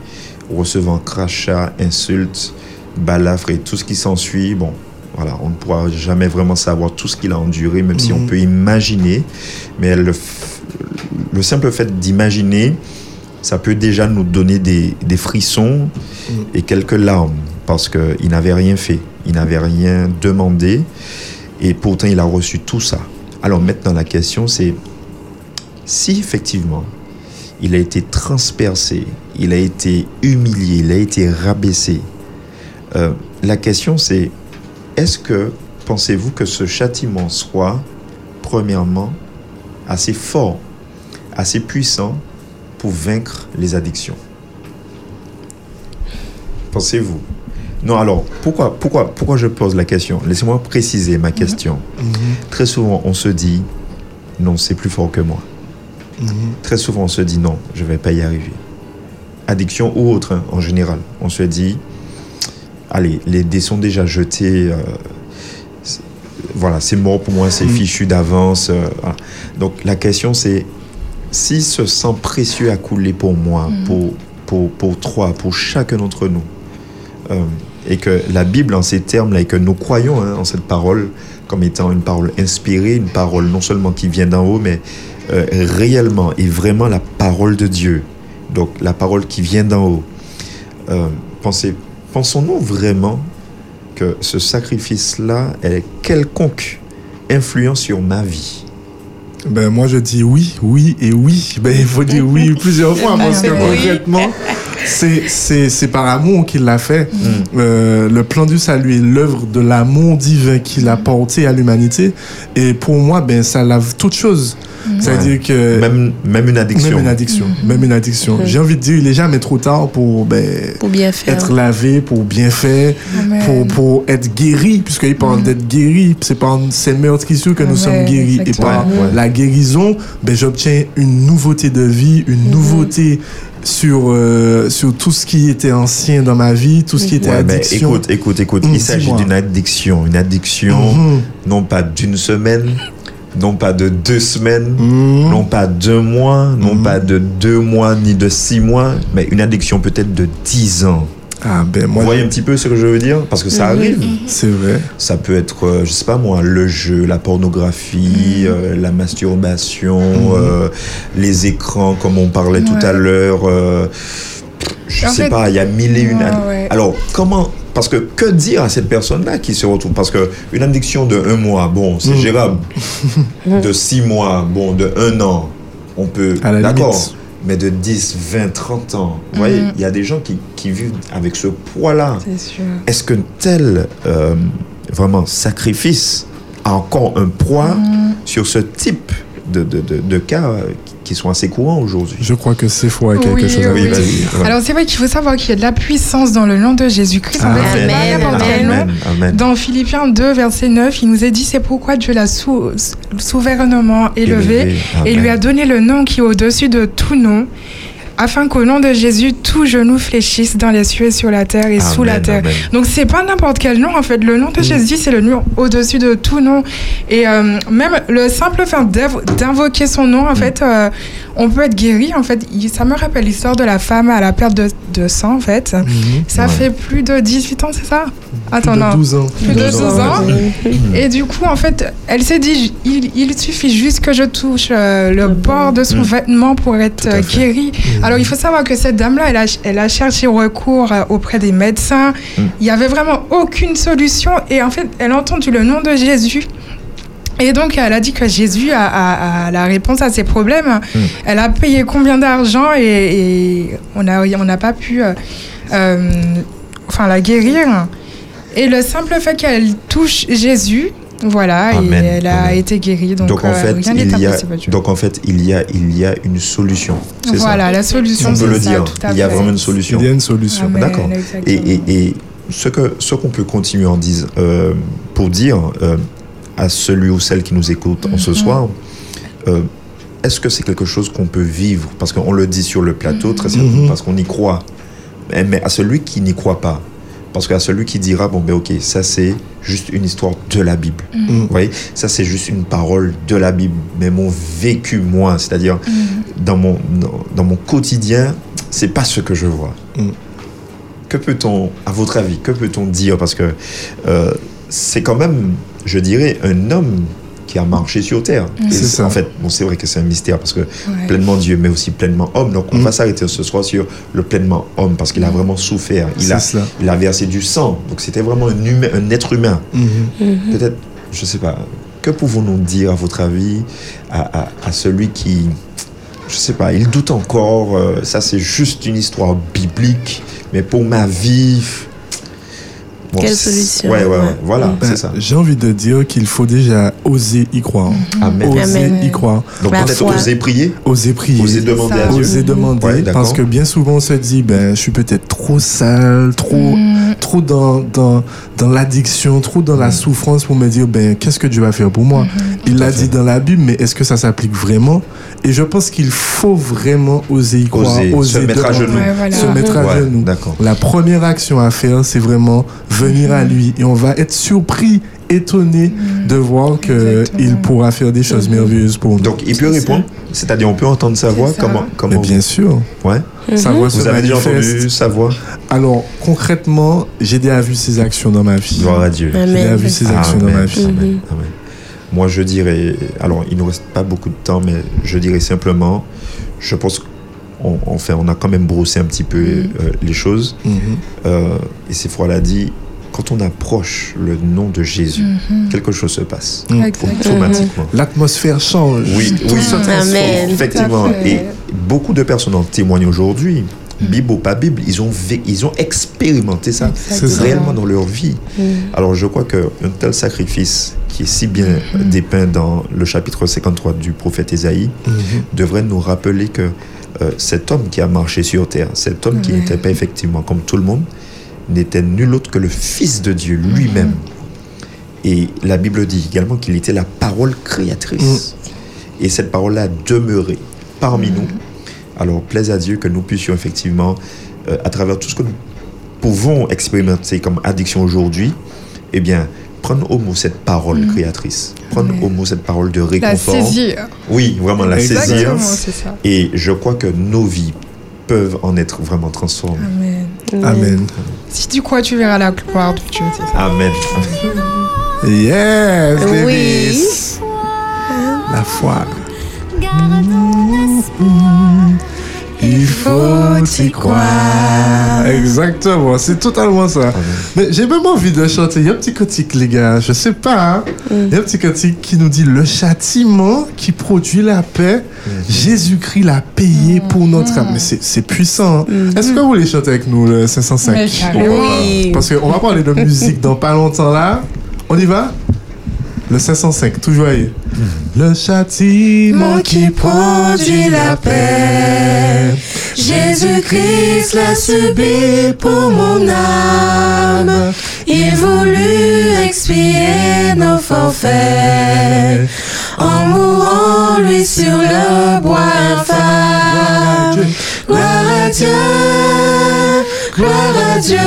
recevant crachats, insultes, balafres et tout ce qui s'ensuit. Bon, voilà, on ne pourra jamais vraiment savoir tout ce qu'il a enduré, même si on Mhm. peut imaginer. Mais le, simple fait d'imaginer, ça peut déjà nous donner des, des frissons et quelques larmes, parce qu'il n'avait rien fait, il n'avait rien demandé, et pourtant il a reçu tout ça. Alors maintenant la question c'est, si effectivement il a été transpercé, il a été humilié, il a été rabaissé, euh, la question c'est, est-ce que pensez-vous que ce châtiment soit, premièrement, assez fort, assez puissant pour vaincre les addictions? Pensez-vous? Non, alors, pourquoi, pourquoi, pourquoi je pose la question? Laissez-moi préciser ma question. Très souvent, on se dit, non, c'est plus fort que moi. Très souvent, on se dit, non, je ne vais pas y arriver. Addiction ou autre, hein, en général. On se dit, allez, les dés sont déjà jetés. euh, voilà, c'est mort pour moi, c'est fichu d'avance. euh, voilà. Donc, la question, c'est, si ce sang précieux a coulé pour moi, Mhm. pour, pour, pour toi, pour chacun d'entre nous, euh, et que la Bible, en ces termes-là, et que nous croyons hein, en cette parole comme étant une parole inspirée, une parole non seulement qui vient d'en haut, mais euh, réellement et vraiment la parole de Dieu. Donc la parole qui vient d'en haut. Euh, pensez, pensons-nous vraiment que ce sacrifice-là ait quelconque influence sur ma vie? Ben, moi, je dis oui, oui et oui. Ben, il faut dire oui plusieurs fois parce que Oui. concrètement, c'est, c'est, c'est par amour qu'il l'a fait. Euh, le plan du salut est l'œuvre de l'amour divin qu'il a porté à l'humanité. Et pour moi, ben, ça lave toute chose. C'est-à-dire que. Même, même une addiction. Même une addiction. Même une addiction. Mhm. J'ai envie de dire, il est jamais trop tard pour, ben, Pour bien faire. être lavé, pour bien faire, Amen. pour, pour être guéri, puisqu'il parle d'être guéri. C'est par ces meurtrissures que nous sommes guéris. Et par Ouais, la guérison, ben, j'obtiens une nouveauté de vie, une nouveauté sur, euh, sur tout ce qui était ancien dans ma vie, tout ce qui était Ouais, mais addiction. écoute, écoute, écoute. Il s'agit d'une addiction. Une addiction, Mhm. non pas d'une semaine, non pas de deux semaines, Mhm. non pas d'un mois, non pas de deux mois ni de six mois, mais une addiction peut-être de dix ans. Ah ben moi. Vous voyez un petit peu ce que je veux dire? Parce que ça arrive. C'est vrai. Ça peut être, euh, je sais pas moi, le jeu, la pornographie, euh, la masturbation, euh, les écrans, comme on parlait tout à l'heure. euh, je En sais fait- pas, il y a mille et une. Ouais. Alors, comment Parce que que dire à cette personne-là qui se retrouve? Parce que une addiction de un mois, bon, c'est Mm. gérable. de six mois, bon, de un an, on peut. D'accord. Mais de 10, 20, 30 ans, vous voyez, Mhm. il y a des gens qui, qui vivent avec ce poids-là. C'est sûr. Est-ce que tel euh, vraiment sacrifice a encore un poids Mm. sur ce type de, de, de, de cas euh, qui sont assez courants aujourd'hui Je crois que c'est faux quelque Oui, chose à oui. dire. Alors c'est vrai qu'il faut savoir qu'il y a de la puissance dans le nom de Jésus-Christ. Amen. Dans Philippiens 2, verset 9, il nous est dit c'est pourquoi Dieu l'a sou- souverainement élevé Élevé, et lui a donné le nom qui est au-dessus de tout nom, afin qu'au nom de Jésus, tout genou fléchisse dans les cieux et sur la terre et sous la terre. amen. Donc c'est pas n'importe quel nom en fait. Le nom de Jésus, c'est le nom au-dessus de tout nom. Et euh, même le simple fait d'inv- d'invoquer son nom, en fait, euh, on peut être guéri. En fait, ça me rappelle l'histoire de la femme à la perte de, de sang, en fait. Ça Ouais. fait plus de 18 ans, c'est ça Attends, Plus de non. 12 ans. Plus de 12 ans. ouais. Et du coup, en fait, elle s'est dit, il, il suffit juste que je touche euh, le bord de son vêtement pour être euh, guérie. Alors, il faut savoir que cette dame-là, elle a, elle a cherché recours euh, auprès des médecins. Il n'y avait vraiment aucune solution. Et en fait, elle a entendu le nom de Jésus. Et donc, elle a dit que Jésus a, a- a la réponse à ses problèmes. Elle a payé combien d'argent et, et on n'a on n'a pas pu euh, euh, enfin, la guérir. Et le simple fait qu'elle touche Jésus, voilà, Amen. et elle a été guérie. Donc, Donc, en euh, fait, rien il y a, donc en fait, il y a, il y a une solution. c'est ça Voilà, la solution, On peut c'est le ça, dire. tout à Il y a vraiment une solution. Il y a une solution. D'accord. Et, et, et ce que ce qu'on peut continuer en disant, euh, pour dire euh, à celui ou celle qui nous écoute en ce Mhm. soir, euh, est-ce que c'est quelque chose qu'on peut vivre? Parce qu'on le dit sur le plateau, très certainement, Mhm. parce qu'on y croit. Mais, à celui qui n'y croit pas, parce qu'à celui qui dira, bon, ben ok, ça c'est juste une histoire de la Bible. Mhm. Vous voyez, ça c'est juste une parole de la Bible, mais mon vécu, moi, c'est-à-dire dans, mon, dans, dans mon quotidien, c'est pas ce que je vois. Mm. Que peut-on, à votre avis, que peut-on dire? Parce que euh, c'est quand même, je dirais, un homme qui a marché sur terre. Mm. Et C'est ça. En fait, bon, c'est vrai que c'est un mystère parce que pleinement Dieu, mais aussi pleinement homme. Donc, on Mm. va s'arrêter ce soir sur le pleinement homme parce qu'il a vraiment souffert. Il a, cela. il a versé du sang. Donc, c'était vraiment un, humain, un être humain. Mhm. Peut-être, je sais pas, que pouvons-nous dire, à votre avis, à, à- à celui qui, je sais pas, il doute encore, euh, ça c'est juste une histoire biblique, mais pour ma vie. Bon, Quelle solution, Ouais, ouais, ouais, voilà, Ben, c'est ça. J'ai envie de dire qu'il faut déjà oser y croire. Amen. Oser Amen. y croire. Donc peut-être oser prier, Oser prier. oser demander ça. à Dieu. Oser demander Ouais, parce que bien souvent on se dit ben je suis peut-être trop sale, trop Mm. Trop dans dans, dans l'addiction, trop dans Mm. la souffrance pour me dire ben qu'est-ce que Dieu va faire pour moi? Mm-hmm. Il l'a dit dans la Bible mais est-ce que ça s'applique vraiment? Et je pense qu'il faut vraiment oser y croire, Oser, se mettre à genoux. Ouais, voilà. se mettre à Ouais, genoux. d'accord. La première action à faire, c'est vraiment venir à lui et on va être surpris, étonné de voir que Mm. Exactement. il pourra faire des choses merveilleuses pour nous. Donc il peut répondre, c'est-à-dire on peut entendre sa voix, comment, Mais bien sûr, Ouais. sa voix se Vous avez déjà entendu sa voix? Alors, concrètement, j'ai déjà vu ses actions dans ma vie. Gloire à Dieu. J'ai déjà vu ses actions dans ma vie. amen, Mhm. amen. Moi, je dirais, alors il ne reste pas beaucoup de temps, mais je dirais simplement, je pense qu'on enfin, on a quand même brossé un petit peu euh, les choses. Euh, et c'est fois l'a dit, quand on approche le nom de Jésus, quelque chose se passe Mhm. Exactement. automatiquement. L'atmosphère change. Oui, Tout oui. Amen. Effectivement. Et beaucoup de personnes en témoignent aujourd'hui. Bible ou pas Bible, ils ont, ils ont expérimenté ça réellement dans leur vie. Alors je crois qu'un tel sacrifice qui est si bien dépeint dans le chapitre 53 du prophète Ésaïe Mhm. devrait nous rappeler que euh, cet homme qui a marché sur terre, cet homme qui n'était pas effectivement comme tout le monde, n'était nul autre que le Fils de Dieu lui-même. Et la Bible dit également qu'il était la parole créatrice. Et cette parole-là a demeuré parmi nous. Alors, plaise à Dieu que nous puissions effectivement, euh, à travers tout ce que nous pouvons expérimenter comme addiction aujourd'hui, eh bien, prendre au mot cette parole créatrice. Prendre au mot cette parole de La réconfort. saisir. Oui, vraiment la saisir. Exactement, c'est ça. Et je crois que nos vies peuvent en être vraiment transformées. Amen. Amen. Si tu crois, tu verras la gloire de Dieu, ça. Amen. Yes, Oui. La foi. Il faut y croire. Exactement, c'est totalement ça. Mais j'ai même envie de chanter. Il y a un petit cantique, les gars. Je sais pas. hein. Il y a un petit cantique qui nous dit le châtiment qui produit la paix. Jésus-Christ l'a payé pour notre âme. Mais c'est c'est puissant. hein. Est-ce que vous voulez chanter avec nous le 505 Mais carrément. Oui. Parce qu'on va parler de musique dans pas longtemps là. On y va? Le 505, tout joyeux. Le châtiment qui produit la paix. Jésus-Christ l'a subi pour mon âme. Il voulut expier nos forfaits. En mourant lui sur le bois infâme. Gloire à Dieu, gloire à Dieu.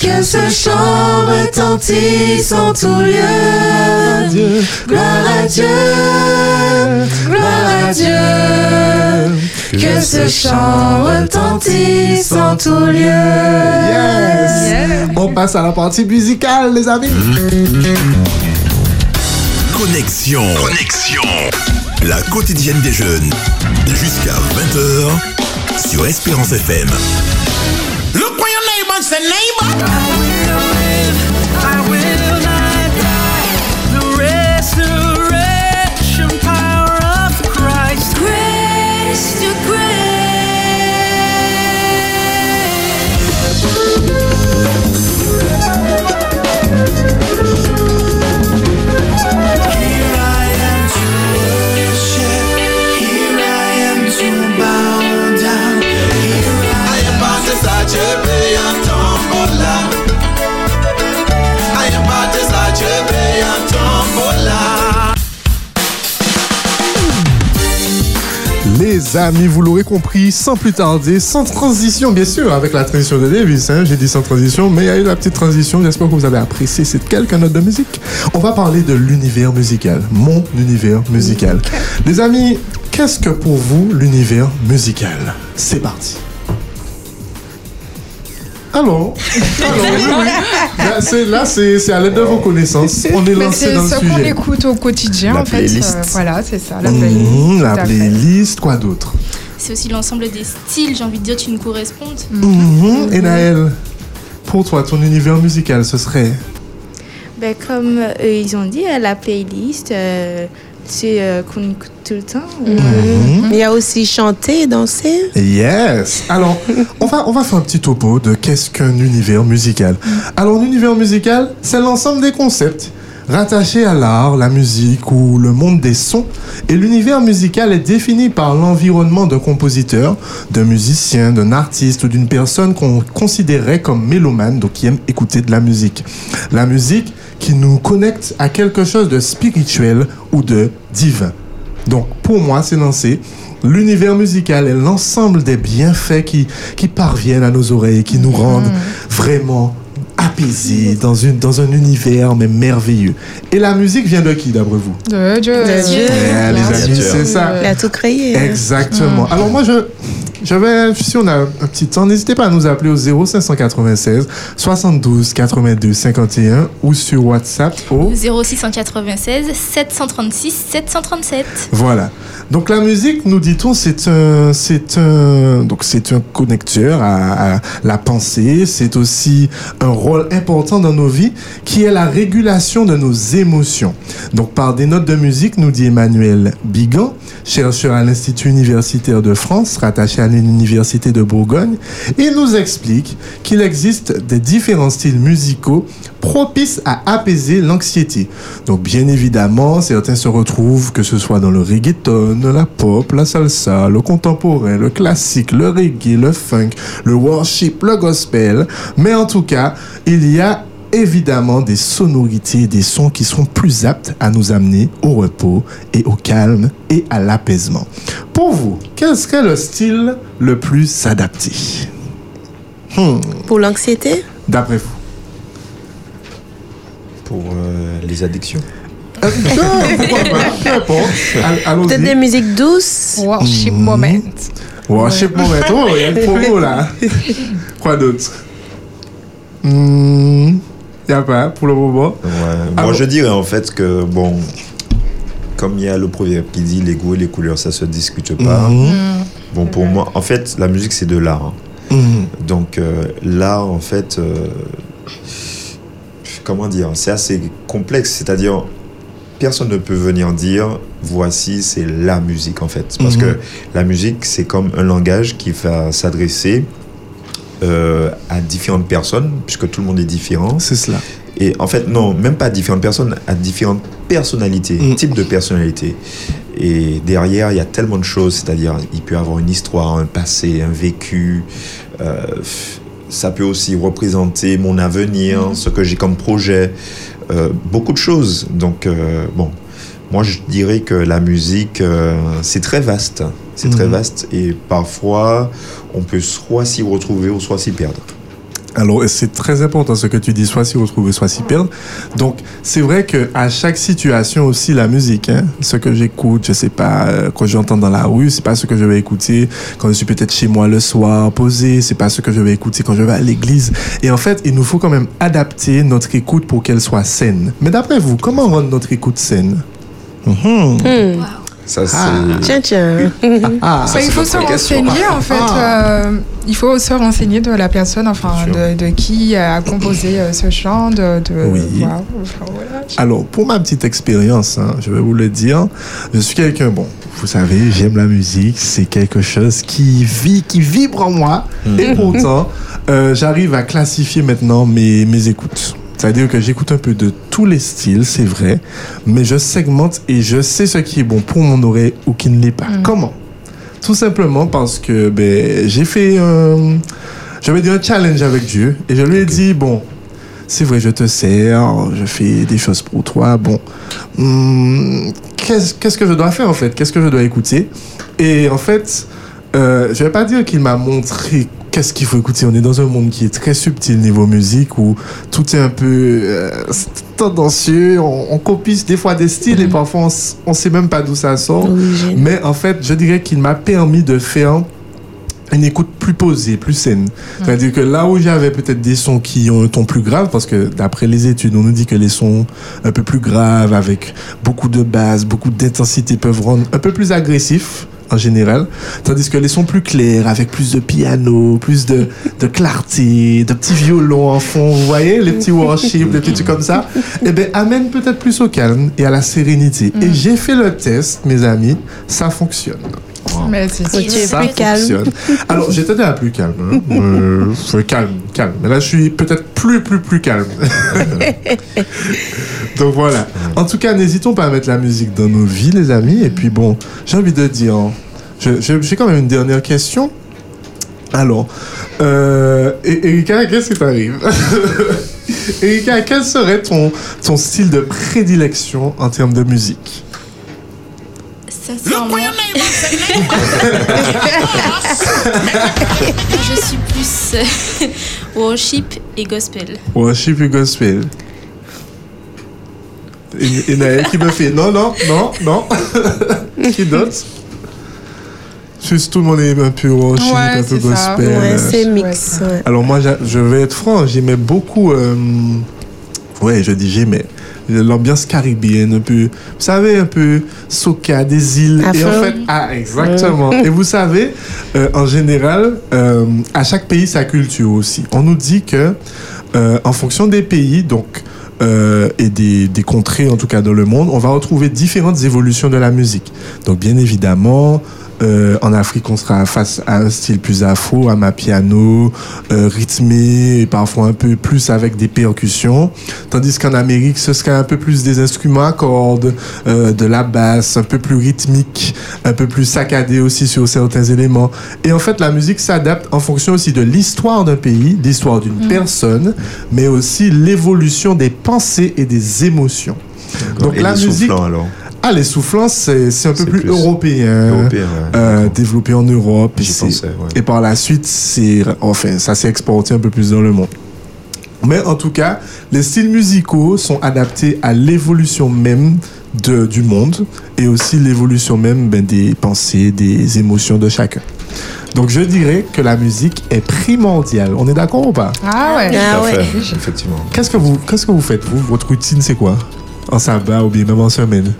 Que ce chant retentisse en tout lieu. Gloire à Dieu, gloire à Dieu. Que ce chant retentisse en tout lieu. Yes. On passe à la partie musicale, les amis. Connexion. Connexion. La quotidienne des jeunes. Jusqu'à 20h sur Espérance FM. The neighbor. Les amis, vous l'aurez compris, sans plus tarder, sans transition, bien sûr, avec la transition de Davis. hein, J'ai dit sans transition, mais il y a eu la petite transition. J'espère que vous avez apprécié cette quelques notes de musique. On va parler de l'univers musical, mon univers musical. Les amis, qu'est-ce que pour vous l'univers musical? C'est parti. Oui, oui. Là, c'est- c'est c'est à l'aide de vos connaissances. On est lancé c'est dans le ce qu'on sujet. écoute au quotidien, La en fait. playlist. euh, voilà, c'est ça, la Mmh, playlist. la playlist, quoi d'autre? C'est aussi l'ensemble des styles, j'ai envie de dire, qui nous correspondent. Mhm. Et Naël, pour toi, ton univers musical, ce serait? Ben, comme euh, ils ont dit, euh, la playlist, euh, euh, qu'on écoute tout le temps. Mhm. Il y a aussi chanter, danser. Yes. Alors, on va, on va faire un petit topo de qu'est-ce qu'un univers musical. Alors, un univers musical, c'est l'ensemble des concepts rattachés à l'art, la musique ou le monde des sons. Et l'univers musical est défini par l'environnement d'un compositeur, d'un musicien, d'un artiste ou d'une personne qu'on considérait comme mélomane, donc qui aime écouter de la musique. La musique qui nous connecte à quelque chose de spirituel ou de divin. Donc, pour moi, c'est lancé. L'univers musical est l'ensemble des bienfaits qui, qui parviennent à nos oreilles, qui nous rendent vraiment apaisés dans, une, dans un univers mais merveilleux. Et la musique vient de qui, d'après vous? De Dieu. De Dieu. Eh, les amis, c'est ça. Il a tout créé. Exactement. Alors moi, je, si on a un petit temps, n'hésitez pas à nous appeler au 0596 72 82 51 ou sur WhatsApp au 0696 736 737. Voilà. Donc la musique, nous dit-on, c'est un, c'est un, donc c'est un connecteur à, à la pensée. C'est aussi un rôle important dans nos vies, qui est la régulation de nos émotions. Donc par des notes de musique, nous dit Emmanuel Bigan, chercheur à l'Institut universitaire de France, rattaché à l'Université de Bourgogne, il nous explique qu'il existe des différents styles musicaux propices à apaiser l'anxiété. Donc bien évidemment, certains se retrouvent, que ce soit dans le reggaeton, la pop, la salsa, le contemporain, le classique, le reggae, le funk, le worship, le gospel. Mais en tout cas, il y a évidemment des sonorités, des sons qui sont plus aptes à nous amener au repos et au calme et à l'apaisement. Pour vous, quel serait le style le plus adapté? Hmm, Pour l'anxiété? D'après vous Pour euh, les addictions. Euh. Peut-être des musiques douces? Worship Mhm. moment. Worship moment. Oh, il y a une promo là. Quoi d'autre? Hmm, Il n'y a pas pour le moment. Ouais, Ah moi, bon je dirais en fait que, bon, comme il y a le proverbe qui dit les goûts et les couleurs, ça se discute pas. Mhm. Bon, pour moi, en fait, la musique, c'est de l'art. hein. Mhm. Donc, euh, l'art, en fait, euh, comment dire, c'est assez complexe. C'est-à-dire, personne ne peut venir dire voici, c'est la musique, en fait. Parce Mhm. que la musique, c'est comme un langage qui va s'adresser euh, à différentes personnes, puisque tout le monde est différent. C'est cela. Et en fait, non, même pas à différentes personnes, à différentes personnalités, Mm. types de personnalités. Et derrière, il y a tellement de choses, c'est-à-dire, il peut y avoir une histoire, un passé, un vécu. euh, ça peut aussi représenter mon avenir, ce que j'ai comme projet, euh, beaucoup de choses. Donc, bon, moi, je dirais que la musique, c'est très vaste. C'est très Mhm. vaste et parfois, on peut soit s'y retrouver ou soit s'y perdre. Alors, c'est très important ce que tu dis, soit s'y retrouver, soit s'y perdre. Donc, c'est vrai que à chaque situation aussi, la musique, hein, ce que j'écoute, je sais pas, euh, quand j'entends dans la rue, c'est pas ce que je vais écouter quand je suis peut-être chez moi le soir, posé, c'est pas ce que je vais écouter quand je vais à l'église. Et en fait, il nous faut quand même adapter notre écoute pour qu'elle soit saine. Mais d'après vous, comment rendre notre écoute saine? Mhm. Ça, c'est. Tiens, tiens. Ah, il faut se renseigner en fait. Ah. euh, il faut se renseigner de la personne, enfin de, de qui a composé euh, ce chant, de, de Oui. voilà, enfin, voilà. Alors, pour ma petite expérience, hein, je vais vous le dire, je suis quelqu'un, bon, vous savez, j'aime la musique, c'est quelque chose qui vit, qui vibre en moi, et pourtant, euh, j'arrive à classifier maintenant mes, mes écoutes. C'est-à-dire que j'écoute un peu de tous les styles, c'est vrai, mais je segmente et je sais ce qui est bon pour mon oreille ou qui ne l'est pas. Comment? Tout simplement parce que ben, j'ai fait un, je vais dire un challenge avec Dieu et je lui ai dit, bon, c'est vrai, je te sers, je fais des choses pour toi. Bon, hum, qu'est-ce qu'est-ce que je dois faire en fait? Qu'est-ce que je dois écouter? Et en fait, euh, je vais pas dire qu'il m'a montré qu'est-ce qu'il faut écouter. On est dans un monde qui est très subtil niveau musique où tout est un peu euh, tendancieux. On, on copie des fois des styles et parfois on, on sait même pas d'où ça sort. Mais en fait, je dirais qu'il m'a permis de faire une écoute plus posée, plus saine. C'est-à-dire que là où j'avais peut-être des sons qui ont un ton plus grave, parce que d'après les études, on nous dit que les sons un peu plus graves, avec beaucoup de basse, beaucoup d'intensité, peuvent rendre un peu plus agressifs en général, tandis que les sons plus clairs, avec plus de piano, plus de, de clarté, de petits violons en fond, vous voyez, les petits worship, les petits trucs comme ça, eh ben, amène peut-être plus au calme et à la sérénité. Et j'ai fait le test, mes amis, ça fonctionne. Mais c'est Donc, tu es plus calme. Alors, j'étais déjà plus calme. hein. Euh, calme, calme. Mais là, je suis peut-être plus, plus, plus calme. Donc voilà. En tout cas, n'hésitons pas à mettre la musique dans nos vies, les amis. Et puis bon, j'ai envie de dire, j'ai quand même une dernière question. Alors, euh, E- Erika, qu'est-ce qui t'arrive? Erika, quel serait ton, ton style de prédilection en termes de musique? je suis plus euh, worship et gospel. Worship et gospel. Et, Naël qui me fait non, non, non, non. qui d'autre? Juste tout le monde est un peu worship, Ouais, un peu gospel. Ouais, c'est mix. ouais. Alors moi, je vais être franc, j'aimais beaucoup... euh, ouais, je dis j'aimais. L'ambiance caribéenne, un peu... Vous savez, un peu soca, des îles. Et en fait... Ah, exactement. Mm. Et vous savez, euh, en général, euh, à chaque pays, sa culture aussi. On nous dit que, euh, en fonction des pays, donc... euh, et des, des contrées, en tout cas dans le monde, on va retrouver différentes évolutions de la musique. Donc, bien évidemment, euh, en Afrique, on sera face à un style plus afro, à piano, euh, rythmé, et parfois un peu plus avec des percussions. Tandis qu'en Amérique, ce serait un peu plus des instruments à cordes, euh, de la basse, un peu plus rythmique, un peu plus saccadé aussi sur certains éléments. Et en fait, la musique s'adapte en fonction aussi de l'histoire d'un pays, l'histoire d'une personne, mais aussi l'évolution des pensées et des émotions. Donc Et la musique, soufflants, alors ah, les soufflants, c'est c'est un peu plus, plus européen, européen, ouais, euh, développé en Europe. et J'y c'est- pensais, ouais. Et par la suite, enfin, ça s'est exporté un peu plus dans le monde. Mais en tout cas, les styles musicaux sont adaptés à l'évolution même de, du monde et aussi l'évolution même ben, des pensées, des émotions de chacun. Donc je dirais que la musique est primordiale. On est d'accord ou pas? Ah ouais. Ah ouais. fait, effectivement. Qu'est-ce que vous qu'est-ce que vous faites vous? Votre routine c'est quoi? En sabbat ou bien même en semaine?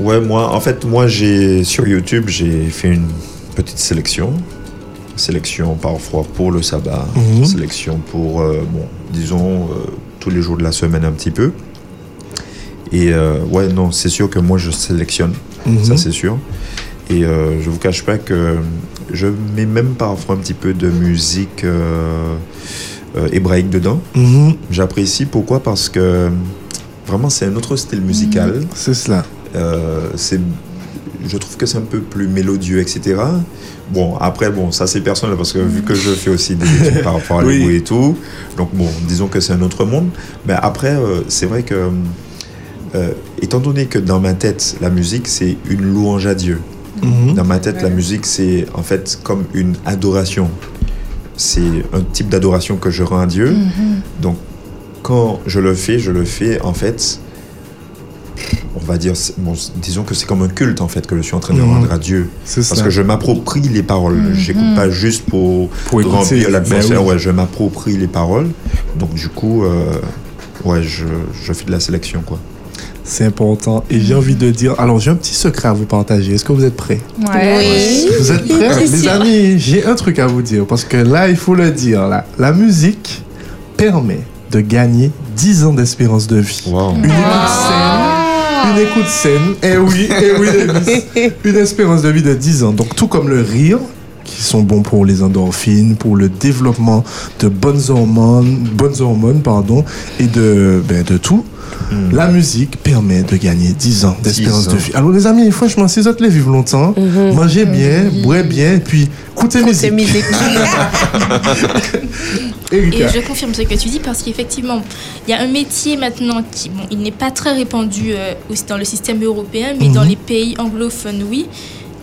Ouais, moi, en fait, moi, j'ai sur YouTube, j'ai fait une petite sélection. Sélection parfois pour le sabbat, Mhm. sélection pour, euh, bon, disons, euh, tous les jours de la semaine un petit peu. Et euh, ouais, non, c'est sûr que moi, je sélectionne, Mhm. ça c'est sûr. Et je vous cache pas que je mets même parfois un petit peu de musique hébraïque dedans. Mhm. J'apprécie. Pourquoi? Parce que vraiment, c'est un autre style musical. C'est cela. Euh, c'est, je trouve que c'est un peu plus mélodieux, etc. Bon, après, bon, ça c'est personnel parce que vu que je fais aussi des études par rapport à Oui. et tout, donc bon, disons que c'est un autre monde. Mais après, euh, c'est vrai que, euh, étant donné que dans ma tête, la musique c'est une louange à Dieu. Mhm. Dans ma tête, la musique c'est en fait comme une adoration. c'est un type d'adoration que je rends à Dieu. Mhm. Donc, quand je le fais, je le fais en fait. On va dire, bon, disons que c'est comme un culte en fait que je suis en train de Mhm. rendre à Dieu. C'est Parce ça. que je m'approprie les paroles. Mhm. J'écoute pas juste pour, Pour écouter. remplir l'atmosphère. Ben oui. Ouais, je m'approprie les paroles. Donc du coup, euh, ouais, je, je fais de la sélection quoi. C'est important. Et j'ai envie de dire, alors j'ai un petit secret à vous partager. Est-ce que vous êtes prêts? Ouais. Oui. Vous êtes prêts? Les amis, j'ai un truc à vous dire. Parce que là, il faut le dire. Là, la musique permet de gagner 10 ans d'espérance de vie. Une écoute saine. Une écoute saine. Eh oui, eh oui, Davis. Une espérance de vie de 10 ans. Donc, tout comme le rire, qui sont bons pour les endorphines, pour le développement de bonnes hormones, bonnes hormones pardon, et de, ben, de tout. La musique permet de gagner 10 ans d'espérance 10 ans. de vie. Alors les amis, franchement, si vous voulez vivre longtemps, mangez bien, boivez bien, et puis écoutez musique. musique. Et je confirme ce que tu dis parce qu'effectivement, il y a un métier maintenant qui, bon, il n'est pas très répandu euh, aussi dans le système européen, mais dans les pays anglophones, oui,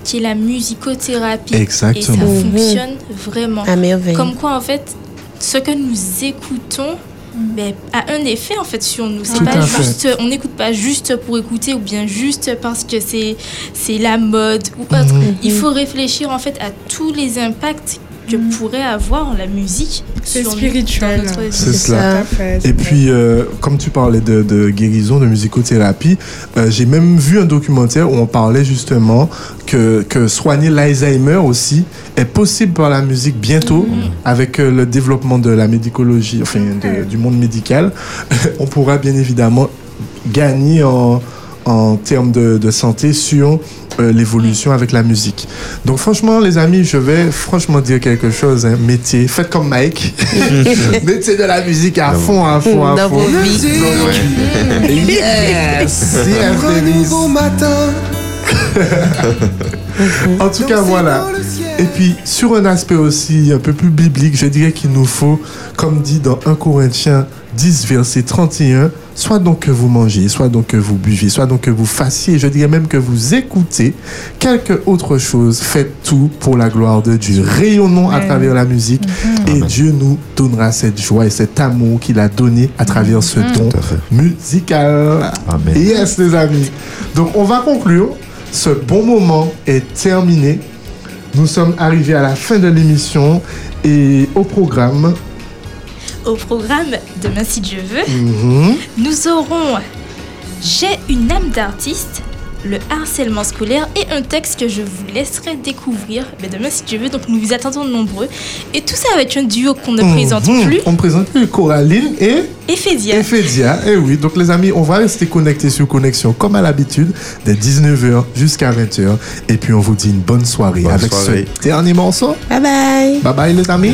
qui est la musicothérapie. Exactement. Et ça Mhm. fonctionne vraiment. À merveille. Comme quoi, en fait, ce que nous écoutons ben, a un effet en fait sur nous. C'est pas juste, on n'écoute pas juste pour écouter ou bien juste parce que c'est c'est la mode ou autre. Mhm. Il faut réfléchir en fait à tous les impacts que pourrait avoir la musique C'est spirituel. C'est cela. Et puis, euh, comme tu parlais de, de guérison, de musicothérapie, euh, j'ai même vu un documentaire où on parlait justement que, que soigner l'Alzheimer aussi est possible par la musique bientôt, avec euh, le développement de la médicologie, enfin de- du monde médical. on pourra bien évidemment gagner en, en termes de, de santé sur euh, l'évolution avec la musique. Donc franchement, les amis, je vais franchement dire quelque chose. Hein, mettez, faites comme Mike. mettez de la musique à fond, à fond, à Dans fond. vos vies. Yes, yes, Denise. En tout cas, voilà. Et puis, sur un aspect aussi un peu plus biblique, je dirais qu'il nous faut, comme dit dans 1 Corinthiens 10, verset 31, soit donc que vous mangez, soit donc que vous buvez, soit donc que vous fassiez, je dirais même que vous écoutez quelque autre chose, faites tout pour la gloire de Dieu. Rayonnons à travers la musique et Dieu nous donnera cette joie et cet amour qu'il a donné à travers ce don à fait. musical. Amen. Yes, les amis. Donc, on va conclure. Ce bon moment est terminé. Nous sommes arrivés à la fin de l'émission et au programme. Au programme Demain si Dieu veut, mhm, nous aurons J'ai une âme d'artiste, le harcèlement scolaire et un texte que je vous laisserai découvrir mais demain si Dieu veut. Donc nous vous attendons nombreux. Et tout ça avec un duo qu'on ne présente mhm. plus, On ne présente plus Coraline et. Ephédia. Et oui, donc les amis, on va rester connectés sur Connexion comme à l'habitude, dès 19h jusqu'à 20h. Et puis on vous dit une bonne soirée Bonne avec soirée. ce dernier morceau. Bye bye. Bye bye les amis.